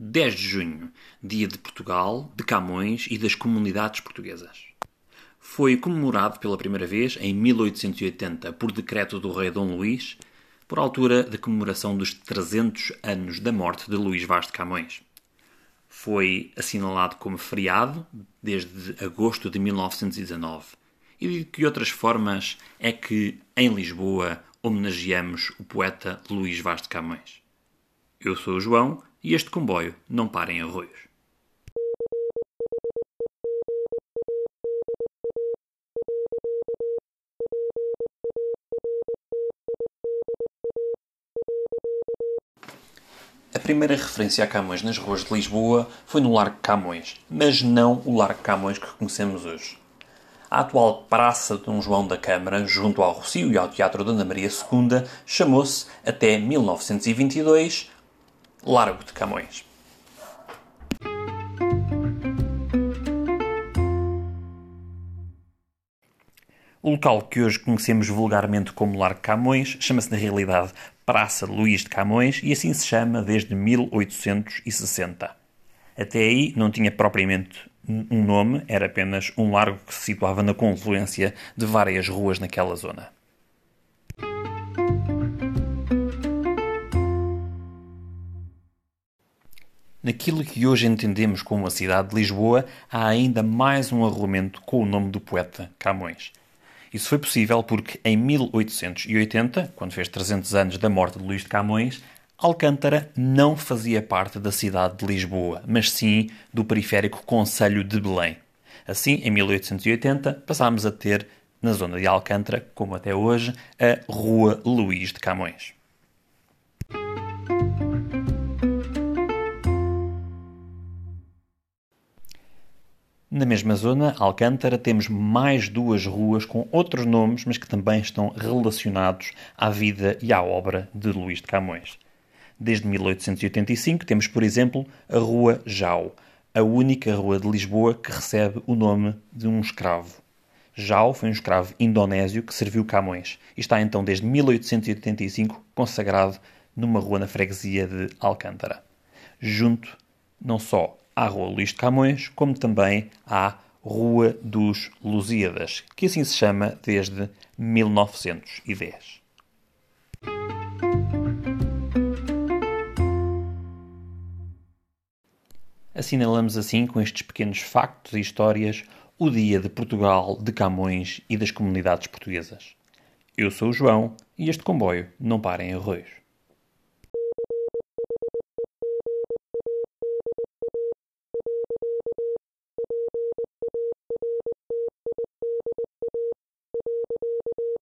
10 de junho, dia de Portugal, de Camões e das comunidades portuguesas. Foi comemorado pela primeira vez em 1880 por decreto do rei Dom Luís, por altura da comemoração dos 300 anos da morte de Luís Vaz de Camões. Foi assinalado como feriado desde agosto de 1919. E de que outras formas é que, em Lisboa, homenageamos o poeta Luís Vaz de Camões? Eu sou o João e este comboio não para em arroios. A primeira referência a Camões nas ruas de Lisboa foi no Largo Camões, mas não o Largo Camões que conhecemos hoje. A atual Praça de Dom João da Câmara, junto ao Rocio e ao Teatro Dona Maria II, chamou-se, até 1922, Largo de Camões. O local que hoje conhecemos vulgarmente como Largo Camões chama-se na realidade Praça Luís de Camões e assim se chama desde 1860. Até aí não tinha propriamente um nome, era apenas um largo que se situava na confluência de várias ruas naquela zona. Naquilo que hoje entendemos como a cidade de Lisboa, há ainda mais um arrolamento com o nome do poeta Camões. Isso foi possível porque, em 1880, quando fez 300 anos da morte de Luís de Camões, Alcântara não fazia parte da cidade de Lisboa, mas sim do periférico Conselho de Belém. Assim, em 1880, passámos a ter, na zona de Alcântara, como até hoje, a Rua Luís de Camões. Na mesma zona, Alcântara, temos mais duas ruas com outros nomes, mas que também estão relacionados à vida e à obra de Luís de Camões. Desde 1885 temos, por exemplo, a Rua Jau, a única rua de Lisboa que recebe o nome de um escravo. Jau foi um escravo indonésio que serviu Camões e está então desde 1885 consagrado numa rua na freguesia de Alcântara. Junto não só à Rua Luís de Camões, como também à Rua dos Lusíadas, que assim se chama desde 1910. Assinalamos assim, com estes pequenos factos e histórias, o Dia de Portugal, de Camões e das comunidades portuguesas. Eu sou o João e este comboio não para em arroios.